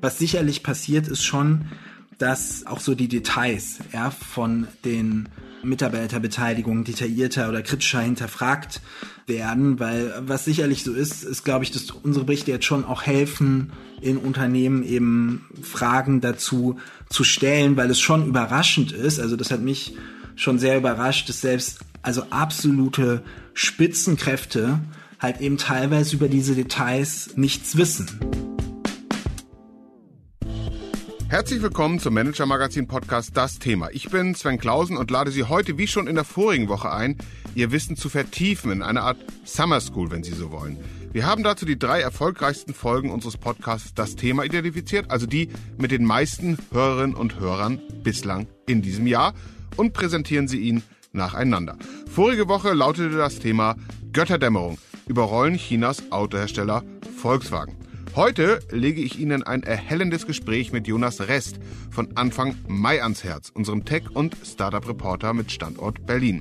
Was sicherlich passiert, ist schon, dass auch so die Details ja, von den Mitarbeiterbeteiligungen detaillierter oder kritischer hinterfragt werden, weil was sicherlich so ist, ist, glaube ich, dass unsere Berichte jetzt schon auch helfen, in Unternehmen eben Fragen dazu zu stellen, weil es schon überraschend ist. Also das hat mich schon sehr überrascht, dass selbst also absolute Spitzenkräfte halt eben teilweise über diese Details nichts wissen. Herzlich willkommen zum Manager Magazin Podcast Das Thema. Ich bin Sven Klausen und lade Sie heute wie schon in der vorigen Woche ein, Ihr Wissen zu vertiefen in einer Art Summer School, wenn Sie so wollen. Wir haben dazu die drei erfolgreichsten Folgen unseres Podcasts Das Thema identifiziert, also die mit den meisten Hörerinnen und Hörern bislang in diesem Jahr und präsentieren sie Ihnen nacheinander. Vorige Woche lautete das Thema Götterdämmerung überrollen Chinas Autohersteller Volkswagen. Heute lege ich Ihnen ein erhellendes Gespräch mit Jonas Rest von Anfang Mai ans Herz, unserem Tech- und Startup-Reporter mit Standort Berlin.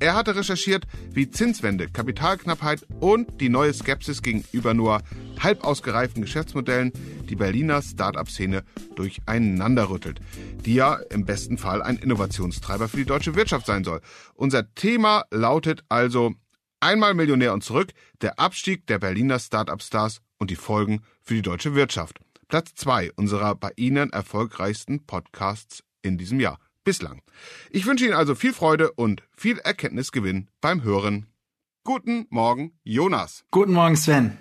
Er hatte recherchiert, wie Zinswende, Kapitalknappheit und die neue Skepsis gegenüber nur halb ausgereiften Geschäftsmodellen die Berliner Start-up-Szene durcheinander rüttelt, die ja im besten Fall ein Innovationstreiber für die deutsche Wirtschaft sein soll. Unser Thema lautet also einmal Millionär und zurück, der Abstieg der Berliner Start-up-Stars und die Folgen für die deutsche Wirtschaft. Platz zwei unserer bei Ihnen erfolgreichsten Podcasts in diesem Jahr. Bislang. Ich wünsche Ihnen also viel Freude und viel Erkenntnisgewinn beim Hören. Guten Morgen, Jonas. Guten Morgen, Sven.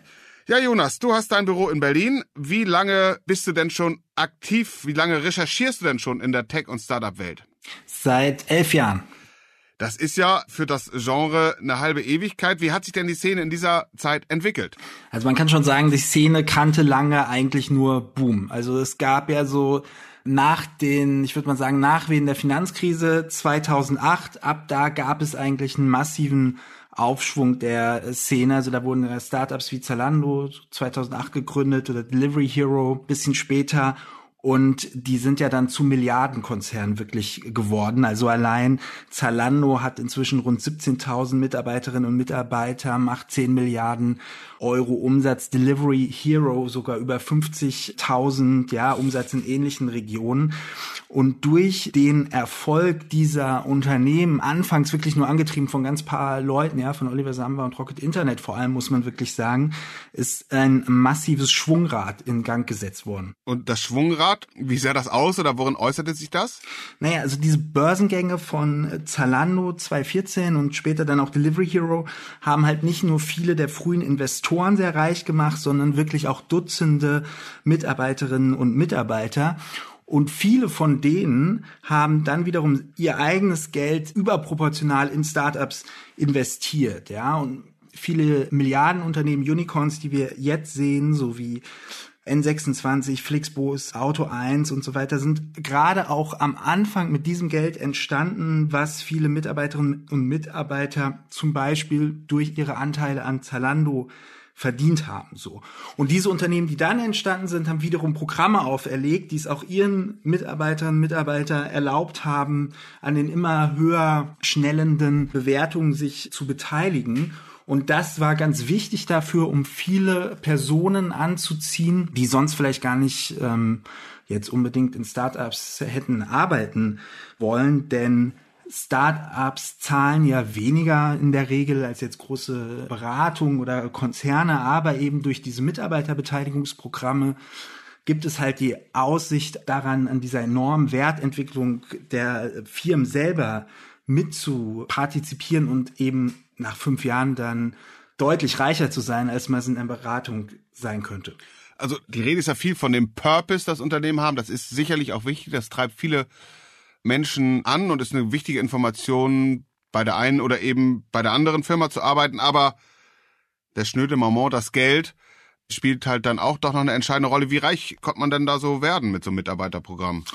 Ja, Jonas, du hast dein Büro in Berlin. Wie lange bist du denn schon aktiv? Wie lange recherchierst du denn schon in der Tech- und Startup-Welt? Seit elf Jahren. Das ist ja für das Genre eine halbe Ewigkeit. Wie hat sich denn die Szene in dieser Zeit entwickelt? Also man kann schon sagen, die Szene kannte lange eigentlich nur Boom. Also es gab ja so nach den, ich würde mal sagen, Nachwehen der Finanzkrise 2008, ab da gab es eigentlich einen massiven Aufschwung der Szene. Also da wurden Startups wie Zalando 2008 gegründet oder Delivery Hero bisschen später und die sind ja dann zu Milliardenkonzernen wirklich geworden. Also allein Zalando hat inzwischen rund 17.000 Mitarbeiterinnen und Mitarbeiter, macht 10 Milliarden Euro Umsatz. Delivery Hero sogar über 50.000, ja, Umsatz in ähnlichen Regionen. Und durch den Erfolg dieser Unternehmen, anfangs wirklich nur angetrieben von ganz paar Leuten, ja, von Oliver Samba und Rocket Internet vor allem, muss man wirklich sagen, ist ein massives Schwungrad in Gang gesetzt worden. Und das Schwungrad, wie sah das aus oder worin äußerte sich das? Naja, also diese Börsengänge von Zalando 2014 und später dann auch Delivery Hero haben halt nicht nur viele der frühen Investoren sehr reich gemacht, sondern wirklich auch Dutzende Mitarbeiterinnen und Mitarbeiter. Und viele von denen haben dann wiederum ihr eigenes Geld überproportional in Startups investiert, ja. Und viele Milliardenunternehmen, Unicorns, die wir jetzt sehen, so wie N26, Flixbus, Auto 1 und so weiter, sind gerade auch am Anfang mit diesem Geld entstanden, was viele Mitarbeiterinnen und Mitarbeiter zum Beispiel durch ihre Anteile an Zalando verdient haben, so. Und diese Unternehmen, die dann entstanden sind, haben wiederum Programme auferlegt, die es auch ihren Mitarbeiterinnen und Mitarbeiter erlaubt haben, an den immer höher schnellenden Bewertungen sich zu beteiligen. Und das war ganz wichtig dafür, um viele Personen anzuziehen, die sonst vielleicht gar nicht ähm, jetzt unbedingt in Startups hätten arbeiten wollen, denn Startups zahlen ja weniger in der Regel als jetzt große Beratungen oder Konzerne, aber eben durch diese Mitarbeiterbeteiligungsprogramme gibt es halt die Aussicht daran, an dieser enormen Wertentwicklung der Firmen selber mit zu partizipieren und eben nach fünf Jahren dann deutlich reicher zu sein, als man es in einer Beratung sein könnte. Also die Rede ist ja viel von dem Purpose, das Unternehmen haben. Das ist sicherlich auch wichtig. Das treibt viele Menschen an und ist eine wichtige Information, bei der einen oder eben bei der anderen Firma zu arbeiten. Aber der schnöde Moment, das Geld, spielt halt dann auch doch noch eine entscheidende Rolle. Wie reich kommt man denn da so werden mit so einem Mitarbeiterprogramm?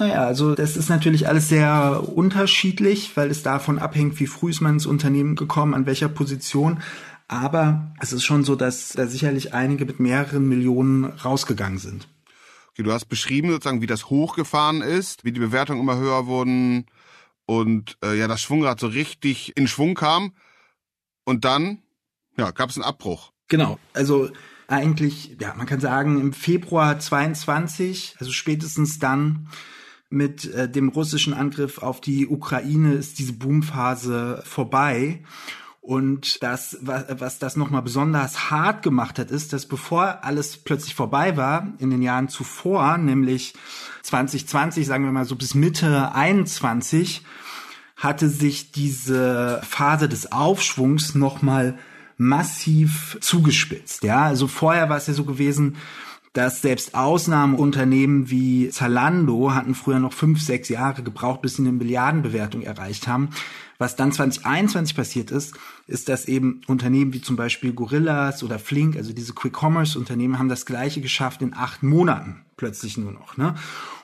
Naja, also das ist natürlich alles sehr unterschiedlich, weil es davon abhängt, wie früh ist man ins Unternehmen gekommen, an welcher Position. Aber es ist schon so, dass da sicherlich einige mit mehreren Millionen rausgegangen sind. Okay, du hast beschrieben sozusagen, wie das hochgefahren ist, wie die Bewertungen immer höher wurden und äh, ja, das Schwungrad so richtig in Schwung kam. Und dann, Ja, gab es einen Abbruch. Genau. Also eigentlich, ja, man kann sagen, im Februar 22, also spätestens dann mit äh, dem russischen Angriff auf die Ukraine ist diese Boomphase vorbei. Und das, was, was das nochmal besonders hart gemacht hat, ist, dass bevor alles plötzlich vorbei war, in den Jahren zuvor, nämlich 2020, sagen wir mal so bis Mitte 21, hatte sich diese Phase des Aufschwungs nochmal massiv zugespitzt. Ja, also vorher war es ja so gewesen, dass selbst Ausnahmeunternehmen wie Zalando hatten früher noch fünf, sechs Jahre gebraucht, bis sie eine Milliardenbewertung erreicht haben. Was dann 2021 passiert ist, ist, dass eben Unternehmen wie zum Beispiel Gorillas oder Flink, also diese Quick-Commerce-Unternehmen, haben das Gleiche geschafft in acht Monaten plötzlich nur noch. Ne?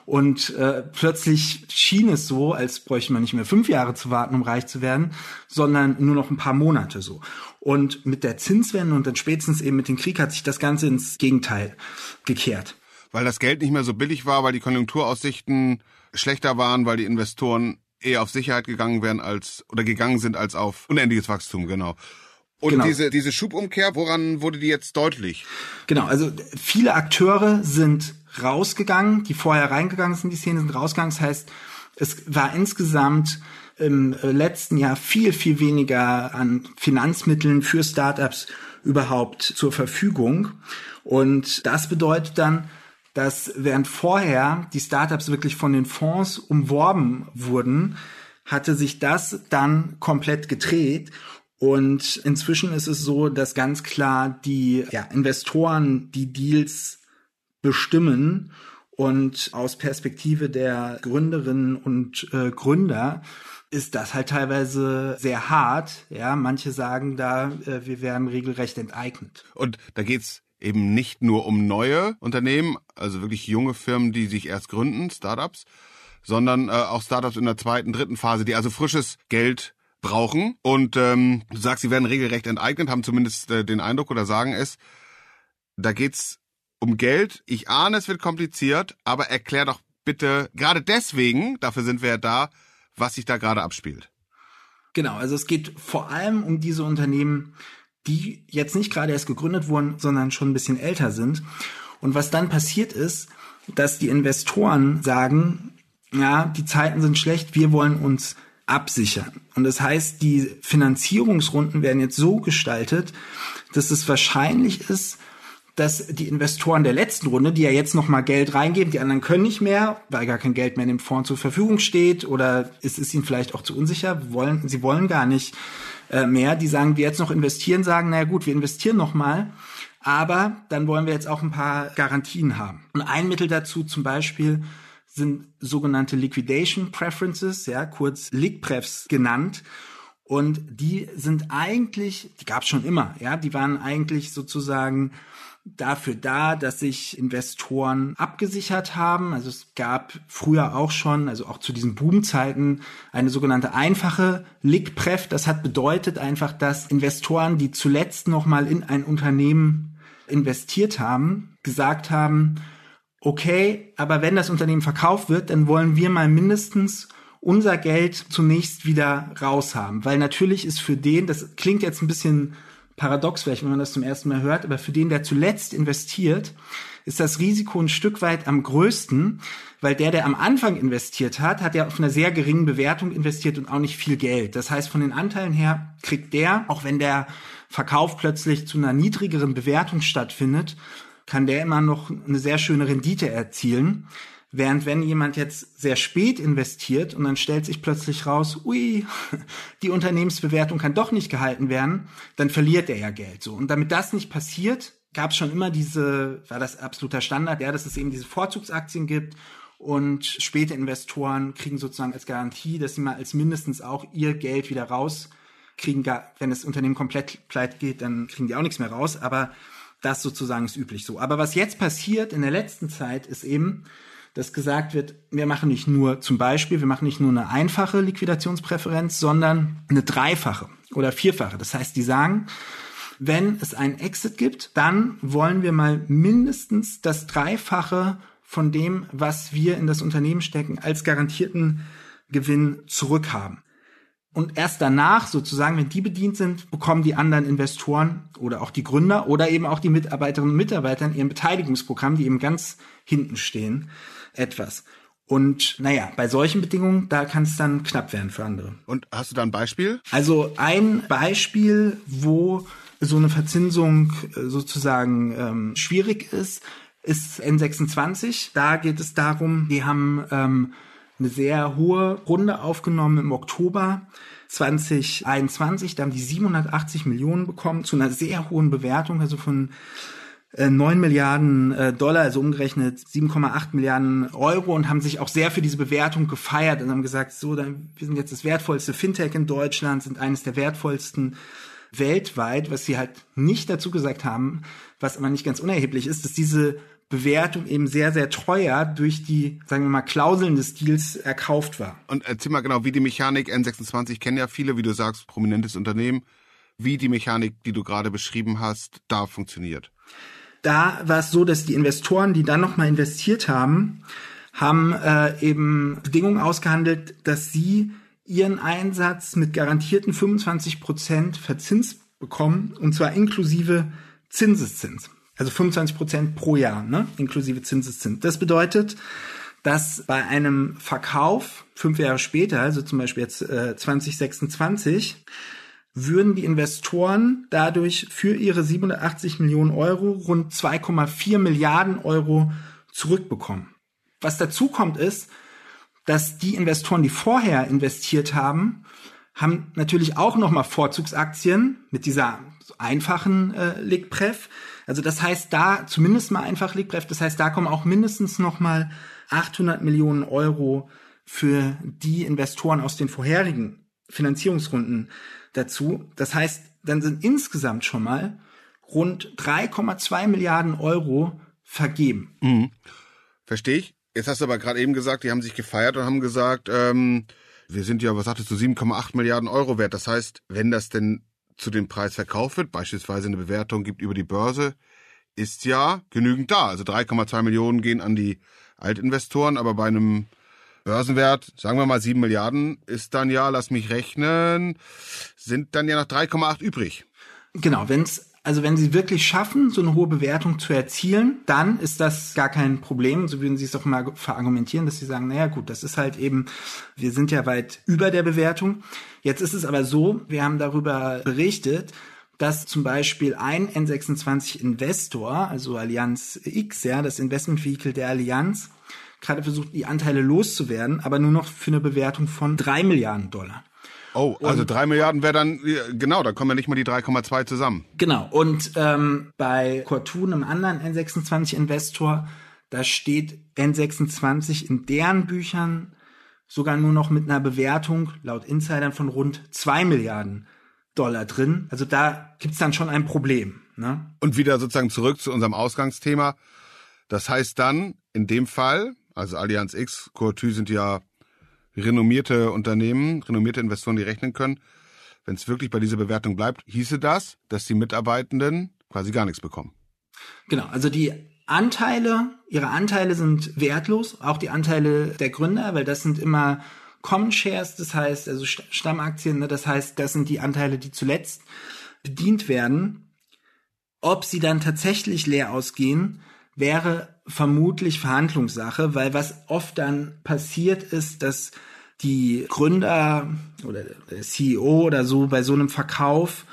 Und äh, plötzlich schien es so, als bräuchte man nicht mehr fünf Jahre zu warten, um reich zu werden, sondern nur noch ein paar Monate so. Und mit der Zinswende und dann spätestens eben mit dem Krieg hat sich das Ganze ins Gegenteil gekehrt. Weil das Geld nicht mehr so billig war, weil die Konjunkturaussichten schlechter waren, weil die Investoren eher auf Sicherheit gegangen wären als oder gegangen sind als auf unendliches Wachstum, genau. Und genau. diese, diese Schubumkehr, woran wurde die jetzt deutlich? Genau, also viele Akteure sind rausgegangen, die vorher reingegangen sind, die Szene sind rausgegangen. Das heißt, es war insgesamt im letzten Jahr viel, viel weniger an Finanzmitteln für Startups überhaupt zur Verfügung. Und das bedeutet dann, dass während vorher die Startups wirklich von den Fonds umworben wurden, hatte sich das dann komplett gedreht. Und inzwischen ist es so, dass ganz klar die ja, Investoren die Deals bestimmen und aus Perspektive der Gründerinnen und äh, Gründer ist das halt teilweise sehr hart. Ja, manche sagen da, äh, wir werden regelrecht enteignet. Und da geht's eben nicht nur um neue Unternehmen, also wirklich junge Firmen, die sich erst gründen, Startups, sondern äh, auch Startups in der zweiten, dritten Phase, die also frisches Geld brauchen. Und ähm, du sagst, sie werden regelrecht enteignet, haben zumindest äh, den Eindruck oder sagen es. Da geht's um Geld. Ich ahne, es wird kompliziert, aber erklär doch bitte, gerade deswegen, dafür sind wir ja da, was sich da gerade abspielt. Genau, also es geht vor allem um diese Unternehmen, die jetzt nicht gerade erst gegründet wurden, sondern schon ein bisschen älter sind. Und was dann passiert ist, dass die Investoren sagen, ja, die Zeiten sind schlecht, wir wollen uns absichern. Und das heißt, die Finanzierungsrunden werden jetzt so gestaltet, dass es wahrscheinlich ist, dass die Investoren der letzten Runde, die ja jetzt noch mal Geld reingeben, die anderen können nicht mehr, weil gar kein Geld mehr in dem Fonds zur Verfügung steht oder es ist ihnen vielleicht auch zu unsicher, wollen, sie wollen gar nicht äh, mehr, die sagen, wir jetzt noch investieren, sagen, naja gut, wir investieren noch mal, aber dann wollen wir jetzt auch ein paar Garantien haben. Und ein Mittel dazu zum Beispiel sind sogenannte Liquidation Preferences, ja, kurz LICPrefs genannt. Und die sind eigentlich, die gab es schon immer, ja, die waren eigentlich sozusagen dafür da, dass sich Investoren abgesichert haben. Also es gab früher auch schon, also auch zu diesen Boomzeiten, eine sogenannte einfache Lickpref. Das hat bedeutet einfach, dass Investoren, die zuletzt nochmal in ein Unternehmen investiert haben, gesagt haben, okay, aber wenn das Unternehmen verkauft wird, dann wollen wir mal mindestens unser Geld zunächst wieder raushaben. Weil natürlich ist für den, das klingt jetzt ein bisschen paradox vielleicht, wenn man das zum ersten Mal hört, aber für den, der zuletzt investiert, ist das Risiko ein Stück weit am größten, weil der, der am Anfang investiert hat, hat ja auf einer sehr geringen Bewertung investiert und auch nicht viel Geld. Das heißt, von den Anteilen her kriegt der, auch wenn der Verkauf plötzlich zu einer niedrigeren Bewertung stattfindet, kann der immer noch eine sehr schöne Rendite erzielen. Während wenn jemand jetzt sehr spät investiert und dann stellt sich plötzlich raus, ui, die Unternehmensbewertung kann doch nicht gehalten werden, dann verliert er ja Geld so. Und damit das nicht passiert, gab es schon immer diese, war das absoluter Standard, ja, dass es eben diese Vorzugsaktien gibt und späte Investoren kriegen sozusagen als Garantie, dass sie mal als mindestens auch ihr Geld wieder rauskriegen. Wenn das Unternehmen komplett pleite geht, dann kriegen die auch nichts mehr raus, aber das sozusagen ist üblich so. Aber was jetzt passiert in der letzten Zeit ist eben, dass gesagt wird, wir machen nicht nur zum Beispiel, wir machen nicht nur eine einfache Liquidationspräferenz, sondern eine dreifache oder vierfache. Das heißt, die sagen, wenn es einen Exit gibt, dann wollen wir mal mindestens das Dreifache von dem, was wir in das Unternehmen stecken, als garantierten Gewinn zurückhaben. Und erst danach, sozusagen, wenn die bedient sind, bekommen die anderen Investoren oder auch die Gründer oder eben auch die Mitarbeiterinnen und Mitarbeiter in ihrem Beteiligungsprogramm, die eben ganz hinten stehen, etwas. Und naja, bei solchen Bedingungen, da kann es dann knapp werden für andere. Und hast du da ein Beispiel? Also ein Beispiel, wo so eine Verzinsung äh, sozusagen ähm, schwierig ist, ist N26. Da geht es darum, die haben ähm, eine sehr hohe Runde aufgenommen im Oktober 2021. Da haben die 780 Millionen bekommen zu einer sehr hohen Bewertung, also von 9 äh, Milliarden äh, Dollar, also umgerechnet 7,8 Milliarden Euro und haben sich auch sehr für diese Bewertung gefeiert und haben gesagt, so, dann, wir sind jetzt das wertvollste Fintech in Deutschland, sind eines der wertvollsten weltweit, was sie halt nicht dazu gesagt haben, was aber nicht ganz unerheblich ist, dass diese Bewertung eben sehr, sehr teuer durch die, sagen wir mal, Klauseln des Deals erkauft war. Und erzähl mal genau, wie die Mechanik N26 kennen ja viele, wie du sagst, prominentes Unternehmen, wie die Mechanik, die du gerade beschrieben hast, da funktioniert. Da war es so, dass die Investoren, die dann nochmal investiert haben, haben äh, eben Bedingungen ausgehandelt, dass sie ihren Einsatz mit garantierten 25 Prozent verzinst bekommen, und zwar inklusive Zinseszins. Also 25 Prozent pro Jahr, ne? inklusive Zinseszins. Das bedeutet, dass bei einem Verkauf fünf Jahre später, also zum Beispiel jetzt äh, 2026, würden die Investoren dadurch für ihre 780 Millionen Euro rund 2,4 Milliarden Euro zurückbekommen. Was dazu kommt ist, dass die Investoren, die vorher investiert haben, haben natürlich auch nochmal Vorzugsaktien mit dieser einfachen äh, Legpref. Also das heißt, da zumindest mal einfach Legpref, das heißt, da kommen auch mindestens nochmal 800 Millionen Euro für die Investoren aus den vorherigen Finanzierungsrunden dazu. Das heißt, dann sind insgesamt schon mal rund 3,2 Milliarden Euro vergeben. Mhm. Verstehe ich. Jetzt hast du aber gerade eben gesagt, die haben sich gefeiert und haben gesagt, ähm, wir sind ja, was sagtest du, 7,8 Milliarden Euro wert. Das heißt, wenn das denn zu dem Preis verkauft wird, beispielsweise eine Bewertung gibt über die Börse, ist ja genügend da. Also 3,2 Millionen gehen an die Altinvestoren, aber bei einem Börsenwert, sagen wir mal 7 Milliarden, ist dann ja, lass mich rechnen, sind dann ja noch 3,8 übrig. Genau, wenn es also wenn sie wirklich schaffen, so eine hohe Bewertung zu erzielen, dann ist das gar kein Problem. So würden sie es auch mal verargumentieren, dass sie sagen, naja gut, das ist halt eben, wir sind ja weit über der Bewertung. Jetzt ist es aber so, wir haben darüber berichtet, dass zum Beispiel ein N26 Investor, also Allianz X, ja, das Investment Vehicle der Allianz, gerade versucht, die Anteile loszuwerden, aber nur noch für eine Bewertung von drei Milliarden Dollar. Oh, also und, drei Milliarden wäre dann, genau, da kommen ja nicht mal die 3,2 zusammen. Genau, und ähm, bei Cortun, einem anderen N26-Investor, da steht N26 in deren Büchern sogar nur noch mit einer Bewertung laut Insidern von rund zwei Milliarden Dollar drin. Also da gibt's dann schon ein Problem. Ne? Und wieder sozusagen zurück zu unserem Ausgangsthema. Das heißt dann, in dem Fall, also Allianz X, Courtu sind ja renommierte Unternehmen, renommierte Investoren, die rechnen können. Wenn es wirklich bei dieser Bewertung bleibt, hieße das, dass die Mitarbeitenden quasi gar nichts bekommen. Genau, also die Anteile, ihre Anteile sind wertlos, auch die Anteile der Gründer, weil das sind immer Common Shares, das heißt, also Stammaktien, ne, das heißt, das sind die Anteile, die zuletzt bedient werden. Ob sie dann tatsächlich leer ausgehen, wäre vermutlich Verhandlungssache, weil was oft dann passiert ist, dass die Gründer oder der CEO oder so bei so einem Verkauf,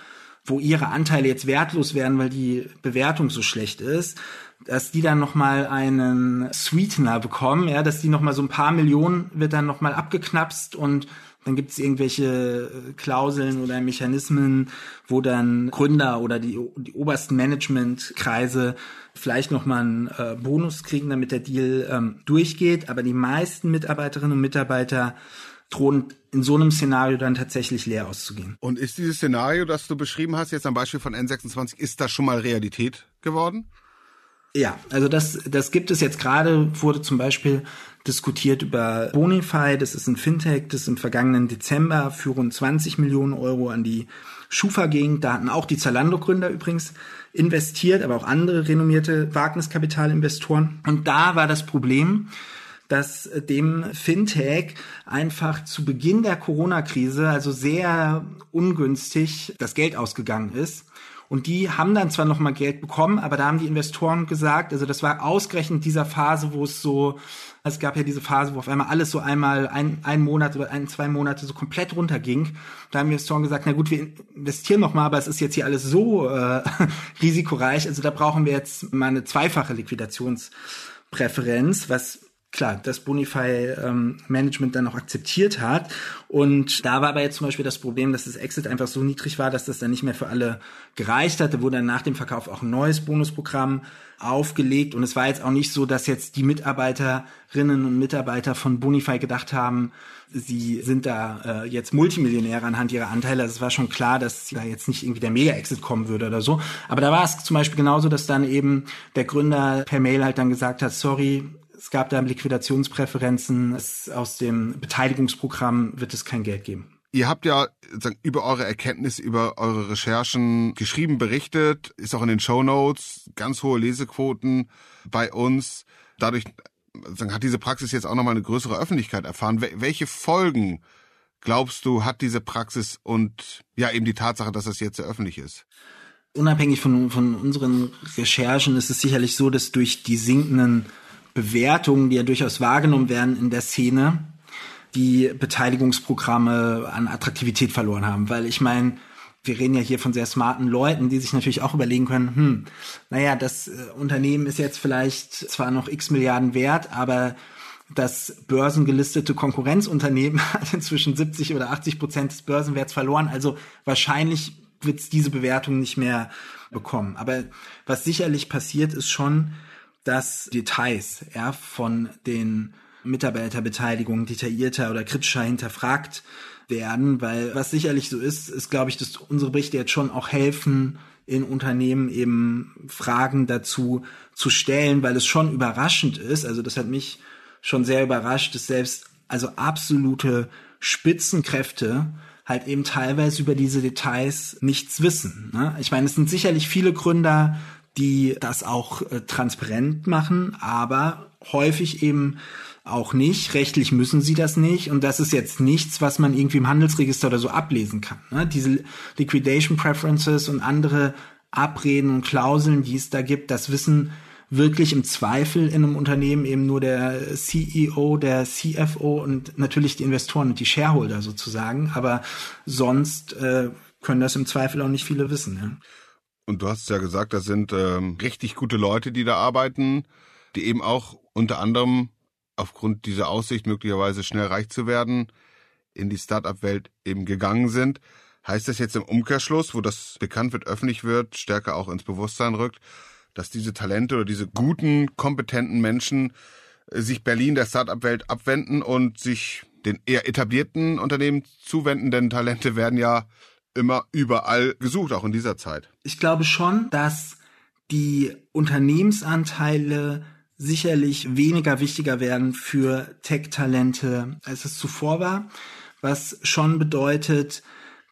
wo ihre Anteile jetzt wertlos werden, weil die Bewertung so schlecht ist, dass die dann noch mal einen Sweetener bekommen, ja, dass die noch mal so ein paar Millionen wird dann noch mal abgeknapst und dann gibt es irgendwelche äh, Klauseln oder Mechanismen, wo dann Gründer oder die, die obersten Managementkreise vielleicht nochmal einen äh, Bonus kriegen, damit der Deal ähm, durchgeht. Aber die meisten Mitarbeiterinnen und Mitarbeiter drohen in so einem Szenario dann tatsächlich leer auszugehen. Und ist dieses Szenario, das du beschrieben hast, jetzt am Beispiel von N26, ist das schon mal Realität geworden? Ja, also das, das gibt es jetzt gerade, wurde zum Beispiel diskutiert über Bonify, das ist ein Fintech, das im vergangenen Dezember für rund 20 Millionen Euro an die Schufa ging. Da hatten auch die Zalando-Gründer übrigens investiert, aber auch andere renommierte Wagniskapitalinvestoren. Und da war das Problem, dass dem Fintech einfach zu Beginn der Corona-Krise also sehr ungünstig das Geld ausgegangen ist. Und die haben dann zwar noch mal Geld bekommen, aber da haben die Investoren gesagt, also das war ausgerechnet dieser Phase, wo es so, es gab ja diese Phase, wo auf einmal alles so einmal ein, ein Monat oder ein, zwei Monate so komplett runterging. Da haben Investoren gesagt, na gut, wir investieren noch mal, aber es ist jetzt hier alles so äh, risikoreich, also da brauchen wir jetzt mal eine zweifache Liquidationspräferenz, was klar, das Bonify ähm, dann auch akzeptiert hat. Und da war aber jetzt zum Beispiel das Problem, dass das Exit einfach so niedrig war, dass das dann nicht mehr für alle gereicht hatte. Wurde dann nach dem Verkauf auch ein neues Bonusprogramm aufgelegt. Und es war jetzt auch nicht so, dass jetzt die Mitarbeiterinnen und Mitarbeiter von Bonify gedacht haben, sie sind da äh, jetzt Multimillionäre anhand ihrer Anteile. Also es war schon klar, dass da jetzt nicht irgendwie der Mega-Exit kommen würde oder so. Aber da war es zum Beispiel genauso, dass dann eben der Gründer per Mail halt dann gesagt hat, sorry, es gab da Liquidationspräferenzen. Es, aus dem Beteiligungsprogramm wird es kein Geld geben. Ihr habt ja über eure Erkenntnisse, über eure Recherchen geschrieben, berichtet, ist auch in den Show Notes, ganz hohe Lesequoten bei uns. Dadurch hat diese Praxis jetzt auch nochmal eine größere Öffentlichkeit erfahren. Welche Folgen glaubst du, hat diese Praxis und ja eben die Tatsache, dass das jetzt sehr öffentlich ist? Unabhängig von, von unseren Recherchen ist es sicherlich so, dass durch die sinkenden Bewertungen, die ja durchaus wahrgenommen werden in der Szene, die Beteiligungsprogramme an Attraktivität verloren haben. Weil ich meine, wir reden ja hier von sehr smarten Leuten, die sich natürlich auch überlegen können, hm, naja, das äh, Unternehmen ist jetzt vielleicht zwar noch x Milliarden wert, aber das börsengelistete Konkurrenzunternehmen hat inzwischen 70 oder 80 Prozent des Börsenwerts verloren. Also wahrscheinlich wird es diese Bewertung nicht mehr bekommen. Aber was sicherlich passiert, ist schon, dass Details ja, von den Mitarbeiterbeteiligungen detaillierter oder kritischer hinterfragt werden, weil was sicherlich so ist, ist, glaube ich, dass unsere Berichte jetzt schon auch helfen, in Unternehmen eben Fragen dazu zu stellen, weil es schon überraschend ist. Also das hat mich schon sehr überrascht, dass selbst also absolute Spitzenkräfte halt eben teilweise über diese Details nichts wissen. Ne? Ich meine, es sind sicherlich viele Gründer die das auch äh, transparent machen, aber häufig eben auch nicht. Rechtlich müssen sie das nicht. Und das ist jetzt nichts, was man irgendwie im Handelsregister oder so ablesen kann. Ne? Diese Liquidation Preferences und andere Abreden und Klauseln, die es da gibt, das wissen wirklich im Zweifel in einem Unternehmen eben nur der CEO, der CFO und natürlich die Investoren und die Shareholder sozusagen. Aber sonst äh, können das im Zweifel auch nicht viele wissen. Ja. Und du hast ja gesagt, das sind ähm, richtig gute Leute, die da arbeiten, die eben auch unter anderem aufgrund dieser Aussicht möglicherweise schnell reich zu werden, in die Startup-Welt eben gegangen sind. Heißt das jetzt im Umkehrschluss, wo das bekannt wird, öffentlich wird, stärker auch ins Bewusstsein rückt, dass diese Talente oder diese guten, kompetenten Menschen äh, sich Berlin der Startup-Welt abwenden und sich den eher etablierten Unternehmen zuwenden, denn Talente werden ja immer überall gesucht, auch in dieser Zeit. Ich glaube schon, dass die Unternehmensanteile sicherlich weniger wichtiger werden für Tech-Talente, als es zuvor war, was schon bedeutet,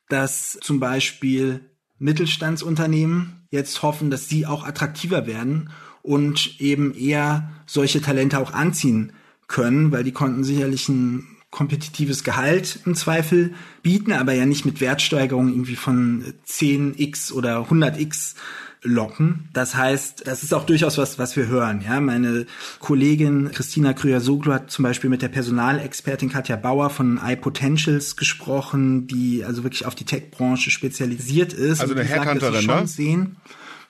dass zum Beispiel Mittelstandsunternehmen jetzt hoffen, dass sie auch attraktiver werden und eben eher solche Talente auch anziehen können, weil die konnten sicherlich ein kompetitives Gehalt im Zweifel bieten, aber ja nicht mit Wertsteigerungen irgendwie von 10x oder 100x locken. Das heißt, das ist auch durchaus was, was wir hören. Ja, meine Kollegin Christina Krüger-Soglu hat zum Beispiel mit der Personalexpertin Katja Bauer von iPotentials gesprochen, die also wirklich auf die Tech-Branche spezialisiert ist. Also eine Headhunterin, ne? Sehen,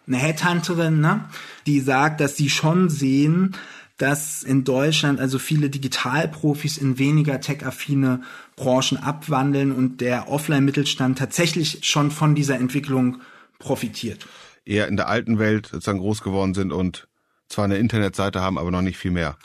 eine Headhunterin, ne? Die sagt, dass sie schon sehen, dass in Deutschland also viele Digitalprofis in weniger tech-affine Branchen abwandeln und der Offline-Mittelstand tatsächlich schon von dieser Entwicklung profitiert. Eher in der alten Welt sozusagen groß geworden sind und zwar eine Internetseite haben, aber noch nicht viel mehr.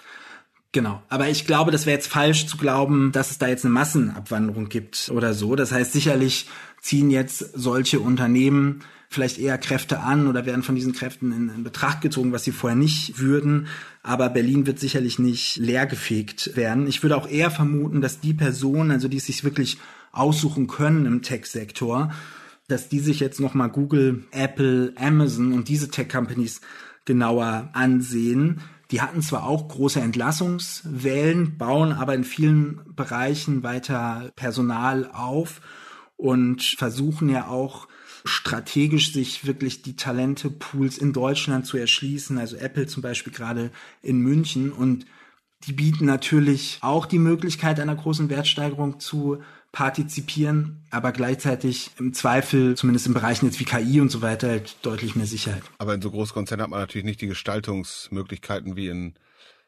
Genau. Aber ich glaube, das wäre jetzt falsch zu glauben, dass es da jetzt eine Massenabwanderung gibt oder so. Das heißt, sicherlich ziehen jetzt solche Unternehmen vielleicht eher Kräfte an oder werden von diesen Kräften in, in Betracht gezogen, was sie vorher nicht würden. Aber Berlin wird sicherlich nicht leergefegt werden. Ich würde auch eher vermuten, dass die Personen, also die es sich wirklich aussuchen können im Tech-Sektor, dass die sich jetzt nochmal Google, Apple, Amazon und diese Tech-Companies genauer ansehen. Die hatten zwar auch große Entlassungswellen, bauen aber in vielen Bereichen weiter Personal auf und versuchen ja auch strategisch sich wirklich die Talentepools in Deutschland zu erschließen. Also Apple zum Beispiel gerade in München und die bieten natürlich auch die Möglichkeit einer großen Wertsteigerung zu partizipieren, aber gleichzeitig im Zweifel, zumindest in Bereichen jetzt wie KI und so weiter, halt deutlich mehr Sicherheit. Aber in so Großkonzernen hat man natürlich nicht die Gestaltungsmöglichkeiten wie in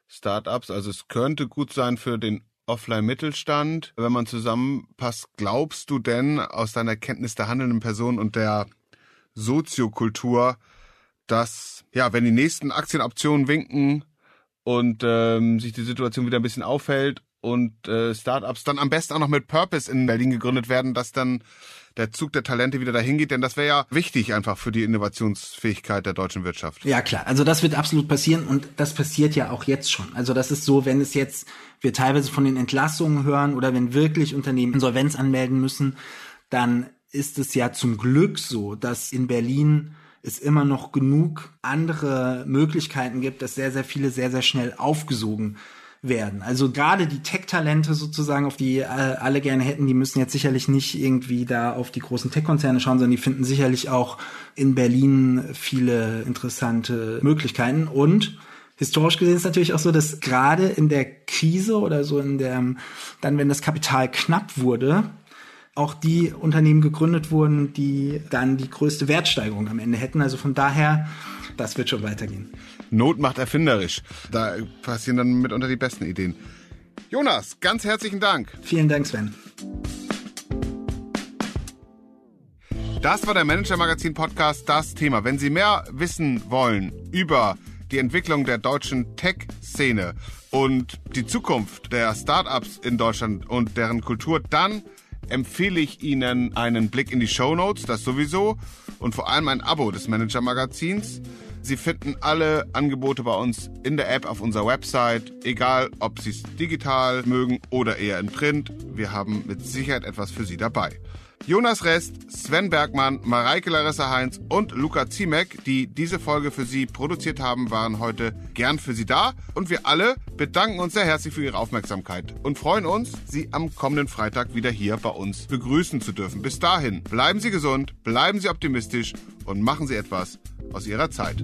Startups. Also es könnte gut sein für den Offline-Mittelstand. Wenn man zusammenpasst, glaubst du denn aus deiner Kenntnis der handelnden Person und der Soziokultur, dass, ja, wenn die nächsten Aktienoptionen winken und ähm, sich die Situation wieder ein bisschen aufhält und äh, Startups dann am besten auch noch mit Purpose in Berlin gegründet werden, dass dann der Zug der Talente wieder dahin geht, denn das wäre ja wichtig einfach für die Innovationsfähigkeit der deutschen Wirtschaft. Ja klar, also das wird absolut passieren und das passiert ja auch jetzt schon. Also das ist so, wenn es jetzt wir teilweise von den Entlassungen hören oder wenn wirklich Unternehmen Insolvenz anmelden müssen, dann ist es ja zum Glück so, dass in Berlin es immer noch genug andere Möglichkeiten gibt, dass sehr, sehr viele sehr, sehr schnell aufgesogen werden. Also gerade die Tech-Talente sozusagen, auf die äh, alle gerne hätten, die müssen jetzt sicherlich nicht irgendwie da auf die großen Tech-Konzerne schauen, sondern die finden sicherlich auch in Berlin viele interessante Möglichkeiten. Und historisch gesehen ist natürlich auch so, dass gerade in der Krise oder so in der, dann wenn das Kapital knapp wurde, auch die Unternehmen gegründet wurden, die dann die größte Wertsteigerung am Ende hätten. Also von daher, das wird schon weitergehen. Not macht erfinderisch. Da passieren dann mitunter die besten Ideen. Jonas, ganz herzlichen Dank. Vielen Dank, Sven. Das war der Manager Magazin Podcast, das Thema. Wenn Sie mehr wissen wollen über die Entwicklung der deutschen Tech-Szene und die Zukunft der Startups in Deutschland und deren Kultur, dann empfehle ich Ihnen einen Blick in die Show Notes, das sowieso, und vor allem ein Abo des Manager Magazins. Sie finden alle Angebote bei uns in der App auf unserer Website, egal ob Sie es digital mögen oder eher in Print. Wir haben mit Sicherheit etwas für Sie dabei. Jonas Rest, Sven Bergmann, Mareike Larissa Heinz und Luca Ziemek, die diese Folge für Sie produziert haben, waren heute gern für Sie da. Und wir alle bedanken uns sehr herzlich für Ihre Aufmerksamkeit und freuen uns, Sie am kommenden Freitag wieder hier bei uns begrüßen zu dürfen. Bis dahin, bleiben Sie gesund, bleiben Sie optimistisch und machen Sie etwas aus Ihrer Zeit.